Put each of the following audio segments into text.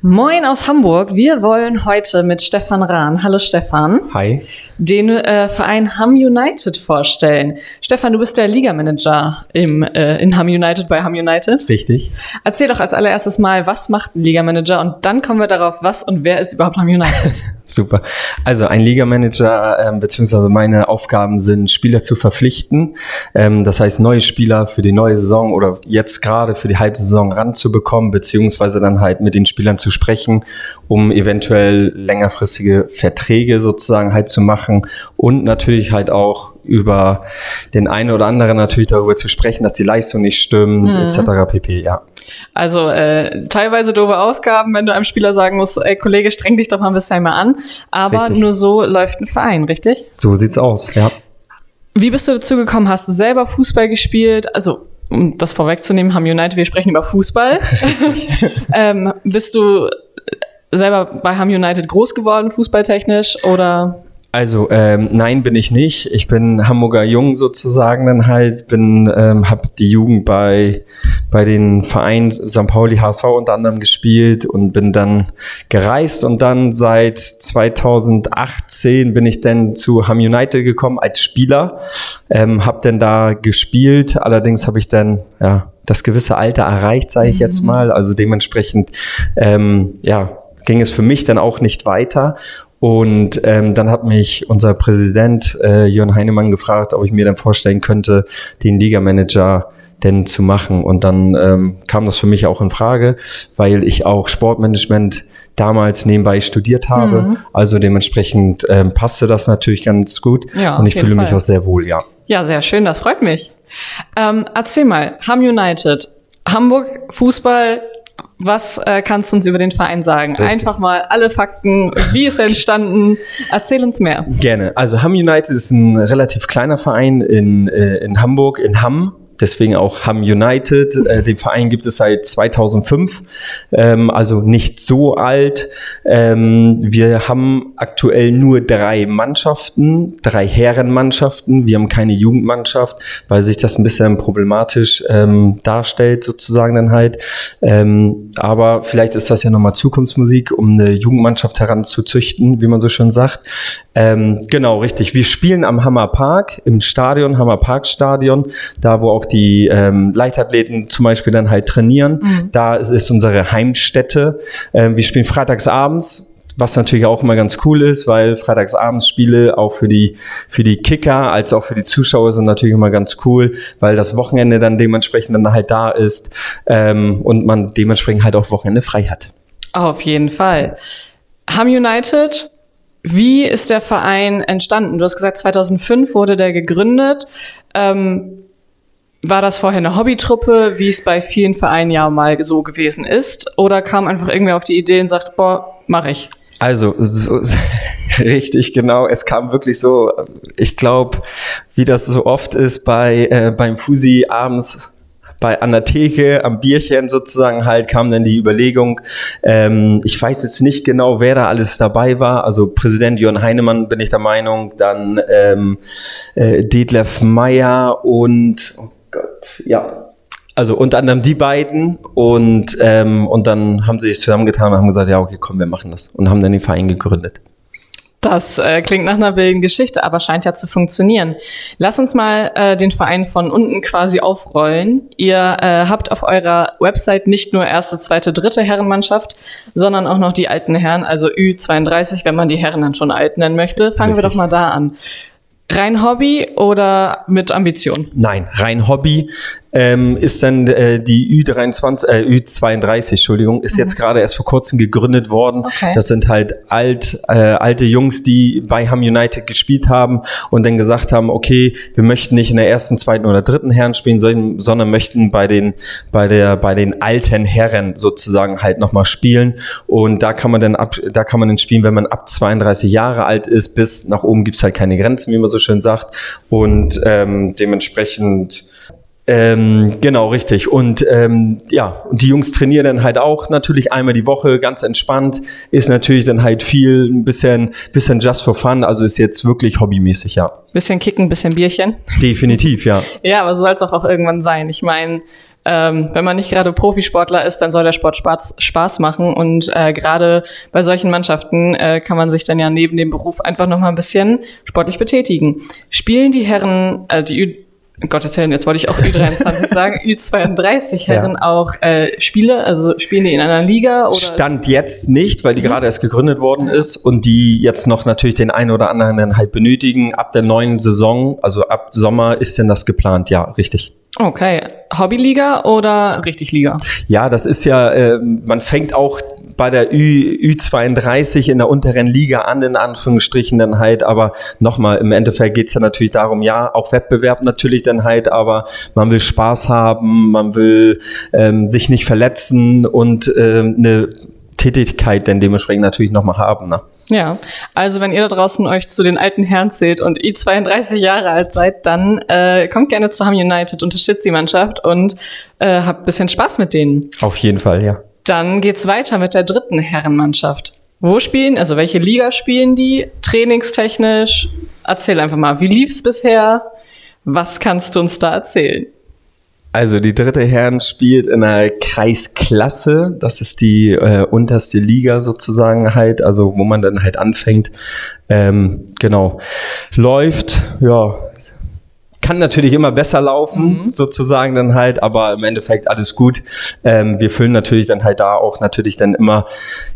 Moin aus Hamburg. Wir wollen heute mit Stefan Rahn, hallo Stefan, Hi. den äh, Verein Ham United vorstellen. Stefan, du bist der Ligamanager im, äh, in Ham United bei Ham United. Richtig. Erzähl doch als allererstes mal, was macht ein Ligamanager und dann kommen wir darauf, was und wer ist überhaupt Ham United. Super. Also ein Ligamanager, ähm, beziehungsweise meine Aufgaben sind, Spieler zu verpflichten. Ähm, das heißt, neue Spieler für die neue Saison oder jetzt gerade für die Halbsaison ranzubekommen, beziehungsweise dann halt mit den Spielern zu sprechen, um eventuell längerfristige Verträge sozusagen halt zu machen und natürlich halt auch über den einen oder anderen natürlich darüber zu sprechen, dass die Leistung nicht stimmt, Mhm. etc. pp. Ja. Also äh, teilweise doofe Aufgaben, wenn du einem Spieler sagen musst, ey Kollege, streng dich doch mal ein bisschen mal an. Aber Richtig. nur so läuft ein Verein, richtig? So sieht's aus, ja. Wie bist du dazu gekommen? Hast du selber Fußball gespielt? Also, um das vorwegzunehmen, haben United, wir sprechen über Fußball. ähm, bist du selber bei Ham United groß geworden, fußballtechnisch? Oder Also ähm, nein, bin ich nicht. Ich bin Hamburger Jung sozusagen dann halt. Bin ähm, habe die Jugend bei bei den Vereinen St. Pauli HSV unter anderem gespielt und bin dann gereist und dann seit 2018 bin ich dann zu Ham United gekommen als Spieler. Ähm, habe dann da gespielt. Allerdings habe ich dann ja das gewisse Alter erreicht, sage ich jetzt mal. Also dementsprechend ähm, ja ging es für mich dann auch nicht weiter. Und ähm, dann hat mich unser Präsident äh, Jörn Heinemann gefragt, ob ich mir dann vorstellen könnte, den Ligamanager denn zu machen. Und dann ähm, kam das für mich auch in Frage, weil ich auch Sportmanagement damals nebenbei studiert habe. Mhm. Also dementsprechend ähm, passte das natürlich ganz gut. Ja, und ich fühle mich Fall. auch sehr wohl, ja. ja, sehr schön, das freut mich. Ähm, erzähl mal, Ham United, Hamburg Fußball. Was äh, kannst du uns über den Verein sagen? Richtig. Einfach mal alle Fakten. Wie ist er entstanden? Erzähl uns mehr. Gerne. Also Hamm United ist ein relativ kleiner Verein in, äh, in Hamburg, in Hamm. Deswegen auch Hamm United. Äh, den Verein gibt es seit 2005, ähm, also nicht so alt. Ähm, wir haben aktuell nur drei Mannschaften, drei Herrenmannschaften. Wir haben keine Jugendmannschaft, weil sich das ein bisschen problematisch ähm, darstellt, sozusagen dann halt. Ähm, aber vielleicht ist das ja nochmal Zukunftsmusik, um eine Jugendmannschaft heranzuzüchten, wie man so schön sagt. Ähm, genau, richtig. Wir spielen am Hammer Park, im Stadion, Hammer Park Stadion, da wo auch die ähm, Leichtathleten zum Beispiel dann halt trainieren. Da ist, ist unsere Heimstätte. Ähm, wir spielen freitags abends. Was natürlich auch immer ganz cool ist, weil freitagsabends Spiele auch für die, für die Kicker als auch für die Zuschauer sind natürlich immer ganz cool, weil das Wochenende dann dementsprechend dann halt da ist ähm, und man dementsprechend halt auch Wochenende frei hat. Auf jeden Fall. Ham United, wie ist der Verein entstanden? Du hast gesagt, 2005 wurde der gegründet. Ähm, war das vorher eine Hobbytruppe, wie es bei vielen Vereinen ja mal so gewesen ist? Oder kam einfach irgendwer auf die Idee und sagt, boah, mach ich? Also, so, richtig, genau. Es kam wirklich so, ich glaube, wie das so oft ist bei äh, beim Fusi abends bei an der Theke am Bierchen sozusagen halt kam dann die Überlegung. Ähm, ich weiß jetzt nicht genau, wer da alles dabei war. Also Präsident Jörn Heinemann bin ich der Meinung, dann ähm, äh, Detlef Meyer und oh ja, also unter anderem die beiden und, ähm, und dann haben sie sich zusammengetan und haben gesagt, ja, okay, komm, wir machen das. Und haben dann den Verein gegründet. Das äh, klingt nach einer wilden Geschichte, aber scheint ja zu funktionieren. Lass uns mal äh, den Verein von unten quasi aufrollen. Ihr äh, habt auf eurer Website nicht nur erste, zweite, dritte Herrenmannschaft, sondern auch noch die alten Herren, also Ü32, wenn man die Herren dann schon alt nennen möchte. Fangen wir Richtig. doch mal da an. Rein Hobby oder mit Ambition? Nein, rein Hobby. Ähm, ist dann äh, die Ü23, äh, Ü32, Entschuldigung, ist jetzt gerade erst vor kurzem gegründet worden. Okay. Das sind halt alt, äh, alte Jungs, die bei Ham United gespielt haben und dann gesagt haben, okay, wir möchten nicht in der ersten, zweiten oder dritten Herren spielen, sondern, sondern möchten bei den, bei der, bei den alten Herren sozusagen halt nochmal spielen. Und da kann man dann ab, da kann man dann spielen, wenn man ab 32 Jahre alt ist, bis nach oben gibt's halt keine Grenzen, wie man so schön sagt. Und ähm, dementsprechend ähm, genau, richtig. Und ähm, ja, und die Jungs trainieren dann halt auch natürlich einmal die Woche, ganz entspannt. Ist natürlich dann halt viel, ein bisschen, bisschen just for fun. Also ist jetzt wirklich hobbymäßig, ja. Bisschen kicken, bisschen Bierchen. Definitiv, ja. Ja, aber so soll es doch auch irgendwann sein. Ich meine, ähm, wenn man nicht gerade Profisportler ist, dann soll der Sport Spaß, Spaß machen. Und äh, gerade bei solchen Mannschaften äh, kann man sich dann ja neben dem Beruf einfach noch mal ein bisschen sportlich betätigen. Spielen die Herren, äh, die Gott erzählen, jetzt wollte ich auch Ü23 sagen, Ü32 Herren ja. auch äh, Spiele, also spielen die in einer Liga? Oder Stand jetzt nicht, weil die mhm. gerade erst gegründet worden ist und die jetzt noch natürlich den einen oder anderen dann halt benötigen. Ab der neuen Saison, also ab Sommer ist denn das geplant, ja, richtig. Okay. Hobbyliga oder richtig Liga? Ja, das ist ja, äh, man fängt auch bei der Ü, Ü32 in der unteren Liga an, in Anführungsstrichen dann halt, aber nochmal, im Endeffekt geht's ja natürlich darum, ja, auch Wettbewerb natürlich dann halt, aber man will Spaß haben, man will ähm, sich nicht verletzen und ähm, eine Tätigkeit dann dementsprechend natürlich nochmal haben. Ne? Ja, also wenn ihr da draußen euch zu den alten Herren zählt und ihr 32 Jahre alt seid, dann äh, kommt gerne zu Ham United, unterstützt die Mannschaft und äh, habt bisschen Spaß mit denen. Auf jeden Fall, ja. Dann geht's weiter mit der dritten Herrenmannschaft. Wo spielen, also welche Liga spielen die? Trainingstechnisch? Erzähl einfach mal, wie lief's bisher? Was kannst du uns da erzählen? Also die dritte Herren spielt in der Kreisklasse. Das ist die äh, unterste Liga sozusagen halt, also wo man dann halt anfängt. Ähm, genau. Läuft, ja, kann natürlich immer besser laufen, mhm. sozusagen dann halt, aber im Endeffekt alles gut. Ähm, wir füllen natürlich dann halt da auch natürlich dann immer,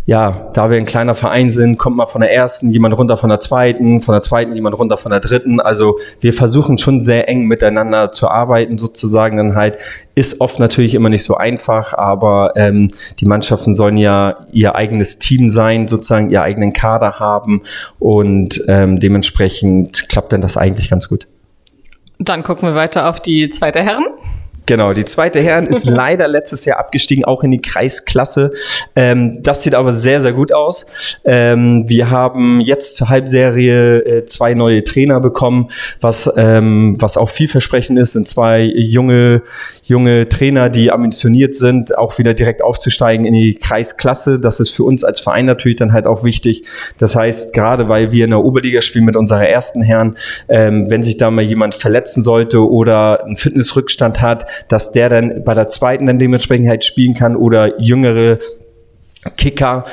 ja, da wir ein kleiner Verein sind, kommt mal von der ersten jemand runter von der zweiten, von der zweiten jemand runter von der dritten. Also wir versuchen schon sehr eng miteinander zu arbeiten, sozusagen dann halt. Ist oft natürlich immer nicht so einfach, aber ähm, die Mannschaften sollen ja ihr eigenes Team sein, sozusagen ihr eigenen Kader haben und ähm, dementsprechend klappt dann das eigentlich ganz gut. Dann gucken wir weiter auf die zweite Herren. Genau, die zweite Herren ist leider letztes Jahr abgestiegen, auch in die Kreisklasse. Ähm, das sieht aber sehr, sehr gut aus. Ähm, wir haben jetzt zur Halbserie äh, zwei neue Trainer bekommen, was, ähm, was auch vielversprechend ist, sind zwei junge, junge Trainer, die ambitioniert sind, auch wieder direkt aufzusteigen in die Kreisklasse. Das ist für uns als Verein natürlich dann halt auch wichtig. Das heißt, gerade weil wir in der Oberliga spielen mit unserer ersten Herren, ähm, wenn sich da mal jemand verletzen sollte oder einen Fitnessrückstand hat, dass der dann bei der zweiten dann dementsprechend halt spielen kann oder jüngere Kicker,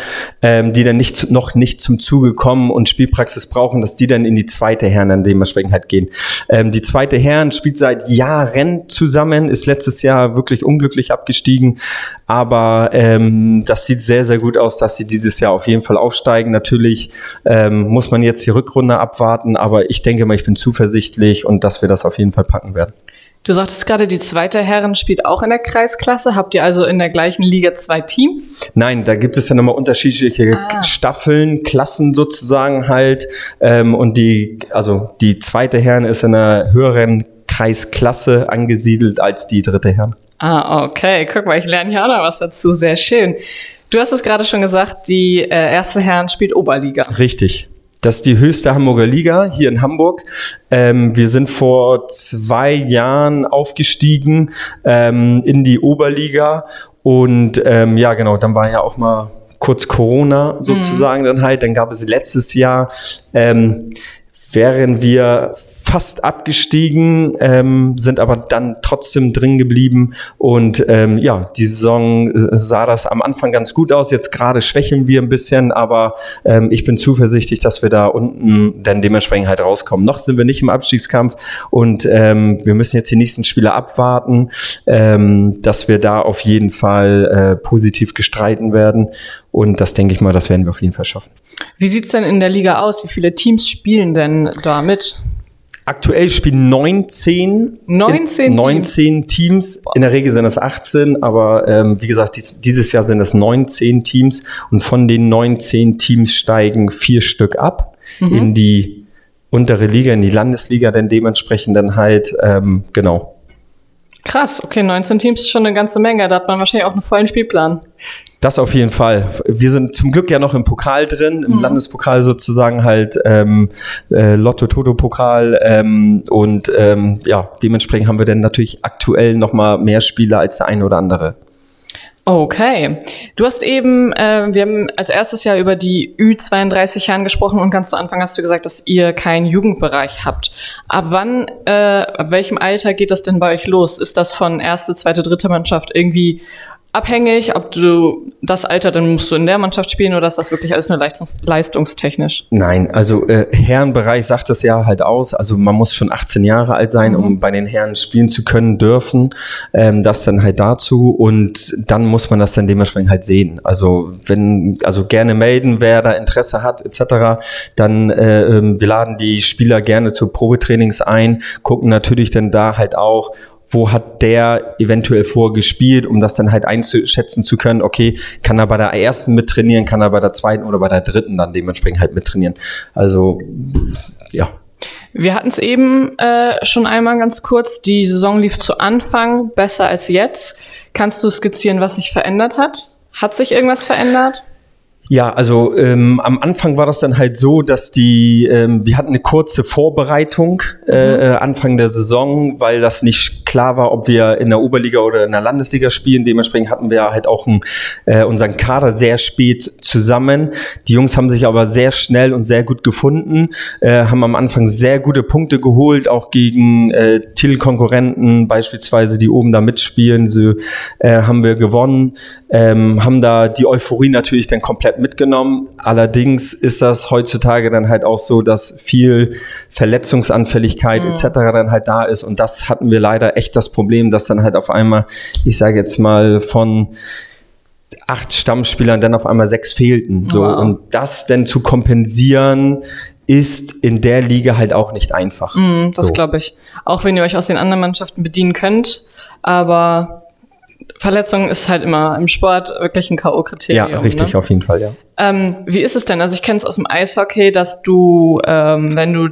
ähm, die dann nicht noch nicht zum Zuge kommen und Spielpraxis brauchen, dass die dann in die zweite Herren dann dementsprechend halt gehen. Ähm, die zweite Herren spielt seit Jahren zusammen, ist letztes Jahr wirklich unglücklich abgestiegen, aber ähm, das sieht sehr, sehr gut aus, dass sie dieses Jahr auf jeden Fall aufsteigen. Natürlich ähm, muss man jetzt die Rückrunde abwarten, aber ich denke mal, ich bin zuversichtlich und dass wir das auf jeden Fall packen werden. Du sagtest gerade, die zweite Herren spielt auch in der Kreisklasse. Habt ihr also in der gleichen Liga zwei Teams? Nein, da gibt es ja nochmal unterschiedliche ah. Staffeln, Klassen sozusagen halt. Ähm, und die, also die zweite Herren ist in einer höheren Kreisklasse angesiedelt als die dritte Herren. Ah, okay. Guck mal, ich lerne hier auch noch was dazu. Sehr schön. Du hast es gerade schon gesagt, die äh, erste Herren spielt Oberliga. Richtig. Das ist die höchste Hamburger Liga hier in Hamburg. Ähm, wir sind vor zwei Jahren aufgestiegen ähm, in die Oberliga und ähm, ja, genau, dann war ja auch mal kurz Corona sozusagen mhm. dann halt. Dann gab es letztes Jahr ähm, wären wir fast abgestiegen, ähm, sind aber dann trotzdem drin geblieben. Und ähm, ja, die Saison äh, sah das am Anfang ganz gut aus. Jetzt gerade schwächeln wir ein bisschen, aber ähm, ich bin zuversichtlich, dass wir da unten dann dementsprechend halt rauskommen. Noch sind wir nicht im Abstiegskampf und ähm, wir müssen jetzt die nächsten Spiele abwarten, ähm, dass wir da auf jeden Fall äh, positiv gestreiten werden. Und das denke ich mal, das werden wir auf jeden Fall schaffen. Wie sieht's denn in der Liga aus? Wie viele Teams spielen denn da mit? Aktuell spielen 19, 19, 19 Teams. Teams. In der Regel sind es 18, aber ähm, wie gesagt, dies, dieses Jahr sind es 19 Teams und von den 19 Teams steigen vier Stück ab mhm. in die untere Liga, in die Landesliga, denn dementsprechend dann halt, ähm, genau. Krass, okay, 19 Teams ist schon eine ganze Menge. Da hat man wahrscheinlich auch einen vollen Spielplan. Das auf jeden Fall. Wir sind zum Glück ja noch im Pokal drin, im mhm. Landespokal sozusagen halt ähm, äh, Lotto-Toto-Pokal ähm, und ähm, ja, dementsprechend haben wir dann natürlich aktuell noch mal mehr Spieler als der eine oder andere. Okay. Du hast eben, äh, wir haben als erstes Jahr über die Ü32 Herren gesprochen und ganz zu Anfang hast du gesagt, dass ihr keinen Jugendbereich habt. Ab wann, äh, ab welchem Alter geht das denn bei euch los? Ist das von erste, zweite, dritte Mannschaft irgendwie abhängig, ob du das Alter, dann musst du in der Mannschaft spielen oder ist das wirklich alles nur leistungs leistungstechnisch? Nein, also äh, Herrenbereich sagt das ja halt aus. Also man muss schon 18 Jahre alt sein, mhm. um bei den Herren spielen zu können dürfen. Ähm, das dann halt dazu und dann muss man das dann dementsprechend halt sehen. Also wenn, also gerne melden, wer da Interesse hat etc. Dann äh, ähm, wir laden die Spieler gerne zu Probetrainings ein, gucken natürlich dann da halt auch, wo hat der eventuell vorgespielt, um das dann halt einzuschätzen zu können, okay, kann er bei der ersten mittrainieren, kann er bei der zweiten oder bei der dritten dann dementsprechend halt mittrainieren. Also, ja. Wir hatten es eben äh, schon einmal ganz kurz. Die Saison lief zu Anfang besser als jetzt. Kannst du skizzieren, was sich verändert hat? Hat sich irgendwas verändert? Ja, also ähm, am Anfang war das dann halt so, dass die, ähm, wir hatten eine kurze Vorbereitung äh, mhm. Äh, Anfang der Saison, weil das nicht klar war, ob wir in der Oberliga oder in der Landesliga spielen. Dementsprechend hatten wir halt auch ein, äh, unseren Kader sehr spät zusammen. Die Jungs haben sich aber sehr schnell und sehr gut gefunden, äh, haben am Anfang sehr gute Punkte geholt, auch gegen äh, Titelkonkurrenten beispielsweise, die oben da mitspielen. So äh, haben wir gewonnen, ähm, haben da die Euphorie natürlich dann komplett mitgenommen. Allerdings ist das heutzutage dann halt auch so, dass viel Verletzungsanfälligkeit mhm. etc. dann halt da ist. Und das hatten wir leider echt das Problem, dass dann halt auf einmal, ich sage jetzt mal, von acht Stammspielern dann auf einmal sechs fehlten. So. Wow. Und das dann zu kompensieren, ist in der Liga halt auch nicht einfach. Mm, das so. glaube ich. Auch wenn ihr euch aus den anderen Mannschaften bedienen könnt. Aber Verletzung ist halt immer im Sport wirklich ein K.O.-Kriterium. Ja, richtig, ne? auf jeden Fall, ja. Ähm, wie ist es denn? Also ich kenne es aus dem Eishockey, dass du, ähm, wenn du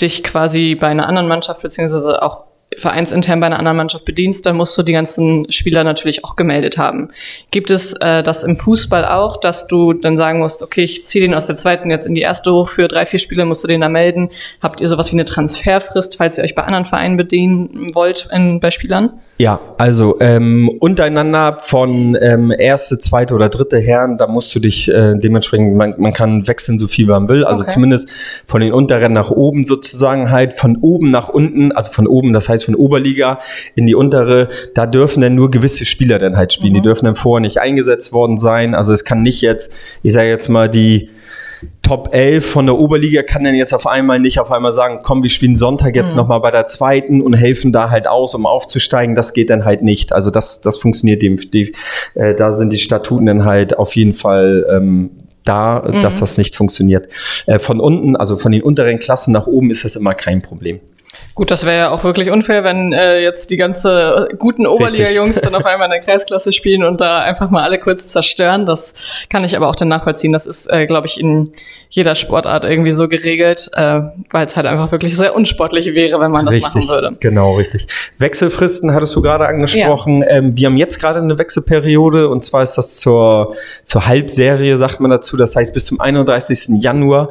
dich quasi bei einer anderen Mannschaft beziehungsweise auch vereinsintern bei einer anderen Mannschaft bedienst, dann musst du die ganzen Spieler natürlich auch gemeldet haben. Gibt es äh, das im Fußball auch, dass du dann sagen musst, okay, ich ziehe den aus der zweiten jetzt in die erste hoch für drei, vier Spiele, musst du den da melden? Habt ihr sowas wie eine Transferfrist, falls ihr euch bei anderen Vereinen bedienen wollt in, bei Spielern? Ja, also ähm, untereinander von ähm, erste, zweite oder dritte Herren, da musst du dich äh, dementsprechend, man, man kann wechseln, so viel man will. Also okay. zumindest von den unteren nach oben sozusagen halt, von oben nach unten, also von oben, das heißt von Oberliga in die untere, da dürfen dann nur gewisse Spieler dann halt spielen. Mhm. Die dürfen dann vorher nicht eingesetzt worden sein. Also es kann nicht jetzt, ich sage jetzt mal, die Top 11 von der Oberliga kann dann jetzt auf einmal nicht auf einmal sagen, komm, wir spielen Sonntag jetzt mhm. nochmal bei der zweiten und helfen da halt aus, um aufzusteigen. Das geht dann halt nicht. Also das, das funktioniert dem, die, äh, da sind die Statuten dann halt auf jeden Fall ähm, da, mhm. dass das nicht funktioniert. Äh, von unten, also von den unteren Klassen nach oben ist das immer kein Problem. Gut, das wäre ja auch wirklich unfair, wenn äh, jetzt die ganze guten Oberliga-Jungs dann auf einmal in der Kreisklasse spielen und da einfach mal alle kurz zerstören. Das kann ich aber auch dann nachvollziehen. Das ist, äh, glaube ich, in jeder Sportart irgendwie so geregelt, äh, weil es halt einfach wirklich sehr unsportlich wäre, wenn man das richtig, machen würde. Genau, richtig. Wechselfristen hattest du gerade angesprochen. Ja. Ähm, wir haben jetzt gerade eine Wechselperiode und zwar ist das zur, zur Halbserie, sagt man dazu. Das heißt, bis zum 31. Januar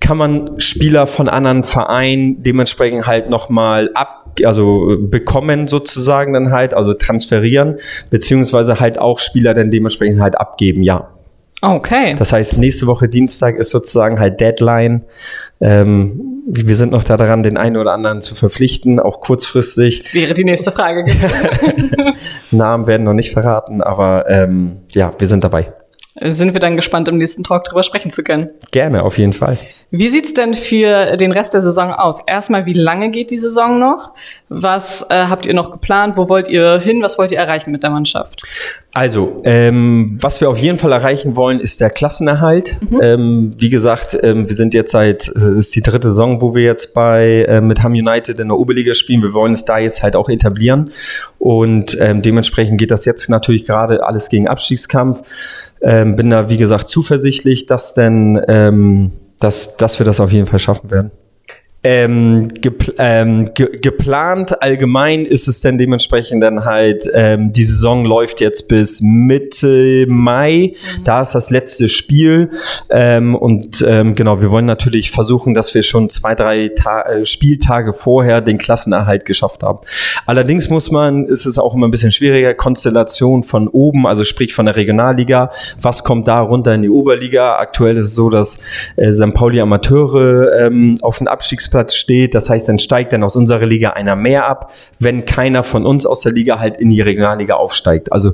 kann man Spieler von anderen Vereinen dementsprechend halt nochmal ab also bekommen sozusagen dann halt, also transferieren, beziehungsweise halt auch Spieler dann dementsprechend halt abgeben, ja. Okay. Das heißt, nächste Woche Dienstag ist sozusagen halt Deadline. Ähm, wir sind noch daran, den einen oder anderen zu verpflichten, auch kurzfristig. Wäre die nächste Frage. Namen werden noch nicht verraten, aber ähm, ja, wir sind dabei sind wir dann gespannt, im nächsten Talk drüber sprechen zu können. Gerne, auf jeden Fall. Wie sieht's denn für den Rest der Saison aus? Erstmal, wie lange geht die Saison noch? Was äh, habt ihr noch geplant? Wo wollt ihr hin? Was wollt ihr erreichen mit der Mannschaft? Also, ähm, was wir auf jeden Fall erreichen wollen, ist der Klassenerhalt. Mhm. Ähm, wie gesagt, ähm, wir sind jetzt seit, äh, ist die dritte Saison, wo wir jetzt bei äh, mit Ham United in der Oberliga spielen. Wir wollen es da jetzt halt auch etablieren. Und ähm, dementsprechend geht das jetzt natürlich gerade alles gegen Abstiegskampf. Ähm, bin da, wie gesagt, zuversichtlich, dass denn, ähm, dass, dass wir das auf jeden Fall schaffen werden. Ähm, gepl ähm, ge geplant allgemein ist es dann dementsprechend dann halt, ähm, die Saison läuft jetzt bis Mitte Mai. Mhm. Da ist das letzte Spiel. Ähm, und ähm, genau, wir wollen natürlich versuchen, dass wir schon zwei, drei Ta äh, Spieltage vorher den Klassenerhalt geschafft haben. Allerdings muss man, ist es auch immer ein bisschen schwieriger, Konstellation von oben, also sprich von der Regionalliga. Was kommt da runter in die Oberliga? Aktuell ist es so, dass äh, St. Pauli Amateure ähm, auf dem Abstiegsplatz steht. Das heißt, dann steigt dann aus unserer Liga einer mehr ab, wenn keiner von uns aus der Liga halt in die Regionalliga aufsteigt. Also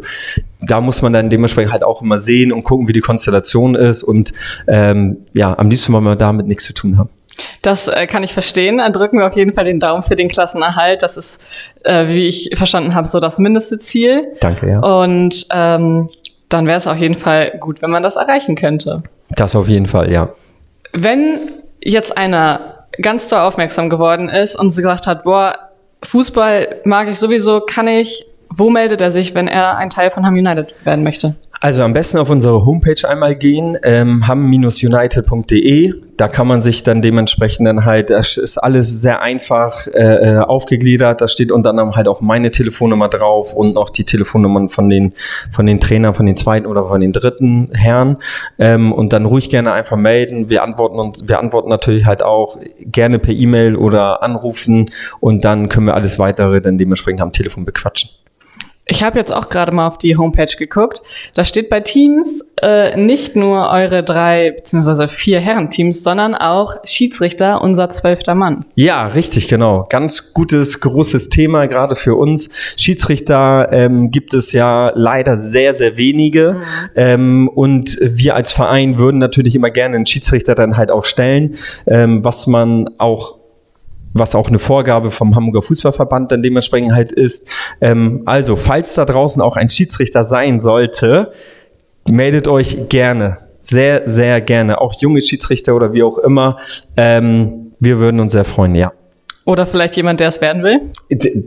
da muss man dann dementsprechend halt auch immer sehen und gucken, wie die Konstellation ist. Und ähm, ja, am liebsten wollen wir damit nichts zu tun haben. Das äh, kann ich verstehen. Dann drücken wir auf jeden Fall den Daumen für den Klassenerhalt. Das ist, äh, wie ich verstanden habe, so das mindeste Ziel. Danke, ja. Und ähm, dann wäre es auf jeden Fall gut, wenn man das erreichen könnte. Das auf jeden Fall, ja. Wenn jetzt einer ganz doll aufmerksam geworden ist und gesagt hat, boah, Fußball mag ich sowieso, kann ich, wo meldet er sich, wenn er ein Teil von Ham United werden möchte? Also am besten auf unsere Homepage einmal gehen, ähm, ham-united.de. Da kann man sich dann dementsprechend dann halt, das ist alles sehr einfach äh, äh, aufgegliedert. Da steht unter anderem halt auch meine Telefonnummer drauf und noch die Telefonnummern von den von den Trainern, von den zweiten oder von den dritten Herren. Ähm, und dann ruhig gerne einfach melden. Wir antworten uns, wir antworten natürlich halt auch gerne per E-Mail oder anrufen und dann können wir alles weitere dann dementsprechend am Telefon bequatschen. Ich habe jetzt auch gerade mal auf die Homepage geguckt. Da steht bei Teams äh, nicht nur eure drei beziehungsweise vier Herrenteams, sondern auch Schiedsrichter, unser zwölfter Mann. Ja, richtig, genau. Ganz gutes, großes Thema gerade für uns. Schiedsrichter ähm, gibt es ja leider sehr, sehr wenige. Mhm. Ähm, und wir als Verein würden natürlich immer gerne einen Schiedsrichter dann halt auch stellen, ähm, was man auch was auch eine Vorgabe vom Hamburger Fußballverband dann dementsprechend halt ist. Ähm, also, falls da draußen auch ein Schiedsrichter sein sollte, meldet euch gerne. Sehr, sehr gerne. Auch junge Schiedsrichter oder wie auch immer. Ähm, wir würden uns sehr freuen, ja. Oder vielleicht jemand, der es werden will? D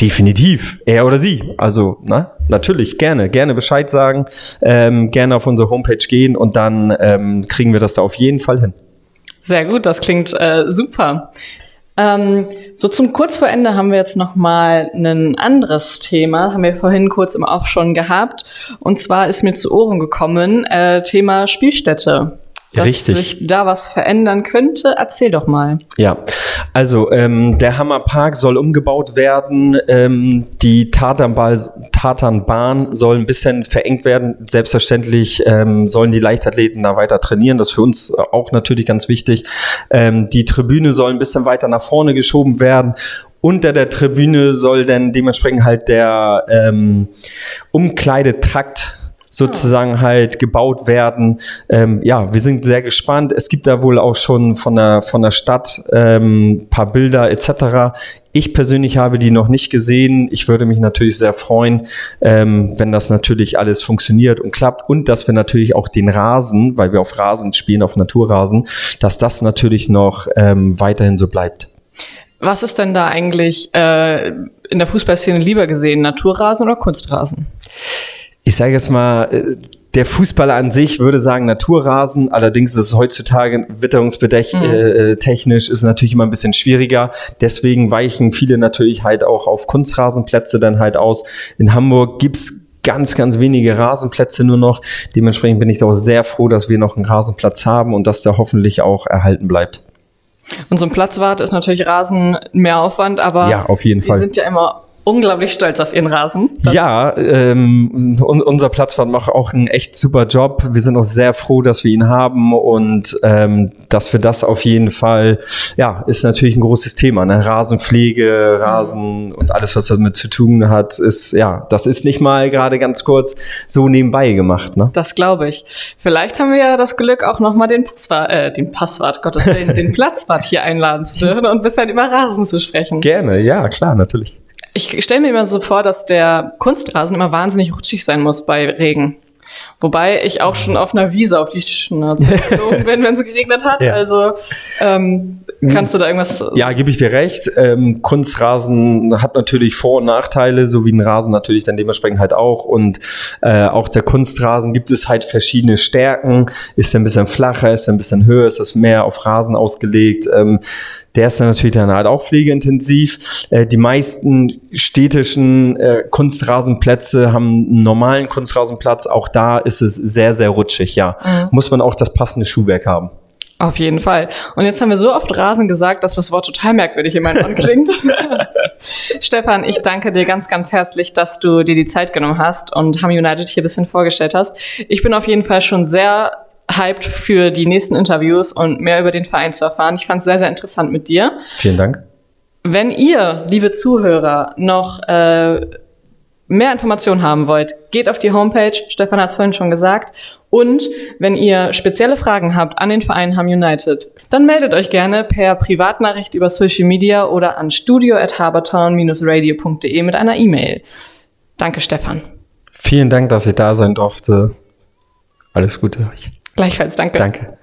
definitiv. Er oder sie. Also, na, natürlich, gerne. Gerne Bescheid sagen. Ähm, gerne auf unsere Homepage gehen und dann ähm, kriegen wir das da auf jeden Fall hin. Sehr gut, das klingt äh, super. Ähm, so zum kurz vor Ende haben wir jetzt noch mal ein anderes Thema, haben wir vorhin kurz im Off schon gehabt. Und zwar ist mir zu Ohren gekommen äh, Thema Spielstätte dass Richtig. sich da was verändern könnte. Erzähl doch mal. Ja, also ähm, der Hammerpark soll umgebaut werden. Ähm, die Tatanbahn soll ein bisschen verengt werden. Selbstverständlich ähm, sollen die Leichtathleten da weiter trainieren. Das ist für uns auch natürlich ganz wichtig. Ähm, die Tribüne soll ein bisschen weiter nach vorne geschoben werden unter der Tribüne soll dann dementsprechend halt der ähm, Umkleidetrakt sozusagen halt gebaut werden. Ähm, ja, wir sind sehr gespannt. Es gibt da wohl auch schon von der, von der Stadt ähm, paar Bilder etc. Ich persönlich habe die noch nicht gesehen. Ich würde mich natürlich sehr freuen, ähm, wenn das natürlich alles funktioniert und klappt und dass wir natürlich auch den Rasen, weil wir auf Rasen spielen, auf Naturrasen, dass das natürlich noch ähm, weiterhin so bleibt. Was ist denn da eigentlich äh, in der Fußballszene lieber gesehen, Naturrasen oder Kunstrasen? Ich sage jetzt mal, äh, der Fußballer an sich würde sagen Naturrasen, allerdings ist es heutzutage witterungsbedächt mhm. äh, technisch ist natürlich immer ein bisschen schwieriger. Deswegen weichen viele natürlich halt auch auf Kunstrasenplätze dann halt aus. In Hamburg gibt's ganz, ganz wenige Rasenplätze nur noch. Dementsprechend bin ich doch sehr froh, dass wir noch einen Rasenplatz haben und dass der hoffentlich auch erhalten bleibt. Und so ein Platzwart ist natürlich Rasen mehr Aufwand, aber ja, auf jeden die Fall. sind ja immer unglaublich stolz auf ihren Rasen. ja, ähm, un unser Platzwart macht auch einen echt super Job. Wir sind auch sehr froh, dass wir ihn haben und ähm, dass wir das auf jeden Fall, ja, ist natürlich ein großes Thema. Ne? Rasenpflege, Rasen und alles, was damit zu tun hat, ist, ja, das ist nicht mal gerade ganz kurz so nebenbei gemacht. Ne? Das glaube ich. Vielleicht haben wir ja das Glück, auch nochmal den Passwart, äh, den Passwart, Gottes Willen, den Platzwart hier einladen zu dürfen und ein bisschen über Rasen zu sprechen. Gerne, ja, klar, natürlich. Ich stelle mir immer so vor, dass der Kunstrasen immer wahnsinnig rutschig sein muss bei Regen. Wobei ich auch schon auf einer Wiese auf die Schnauze geflogen bin, wenn es geregnet hat. Ja. Also ähm, kannst du da irgendwas. Ja, gebe ich dir recht. Ähm, Kunstrasen hat natürlich Vor- und Nachteile, so wie ein Rasen natürlich dann dementsprechend halt auch. Und äh, auch der Kunstrasen gibt es halt verschiedene Stärken. Ist er ein bisschen flacher, ist er ein bisschen höher, ist das mehr auf Rasen ausgelegt. Ähm, der ist dann natürlich dann halt auch pflegeintensiv. Äh, die meisten städtischen äh, Kunstrasenplätze haben einen normalen Kunstrasenplatz. Auch da ist es sehr, sehr rutschig, ja. Mhm. Muss man auch das passende Schuhwerk haben. Auf jeden Fall. Und jetzt haben wir so oft Rasen gesagt, dass das Wort total merkwürdig in meinem Ohren klingt. Stefan, ich danke dir ganz, ganz herzlich, dass du dir die Zeit genommen hast und Ham United hier ein bisschen vorgestellt hast. Ich bin auf jeden Fall schon sehr hyped für die nächsten Interviews und mehr über den Verein zu erfahren. Ich fand es sehr, sehr interessant mit dir. Vielen Dank. Wenn ihr, liebe Zuhörer, noch äh, mehr Informationen haben wollt, geht auf die Homepage. Stefan hat es vorhin schon gesagt. Und wenn ihr spezielle Fragen habt an den Verein Ham United, dann meldet euch gerne per Privatnachricht über Social Media oder an studio at habertown-radio.de mit einer E-Mail. Danke, Stefan. Vielen Dank, dass ich da sein durfte. Alles Gute euch. Gleichfalls, danke. Danke.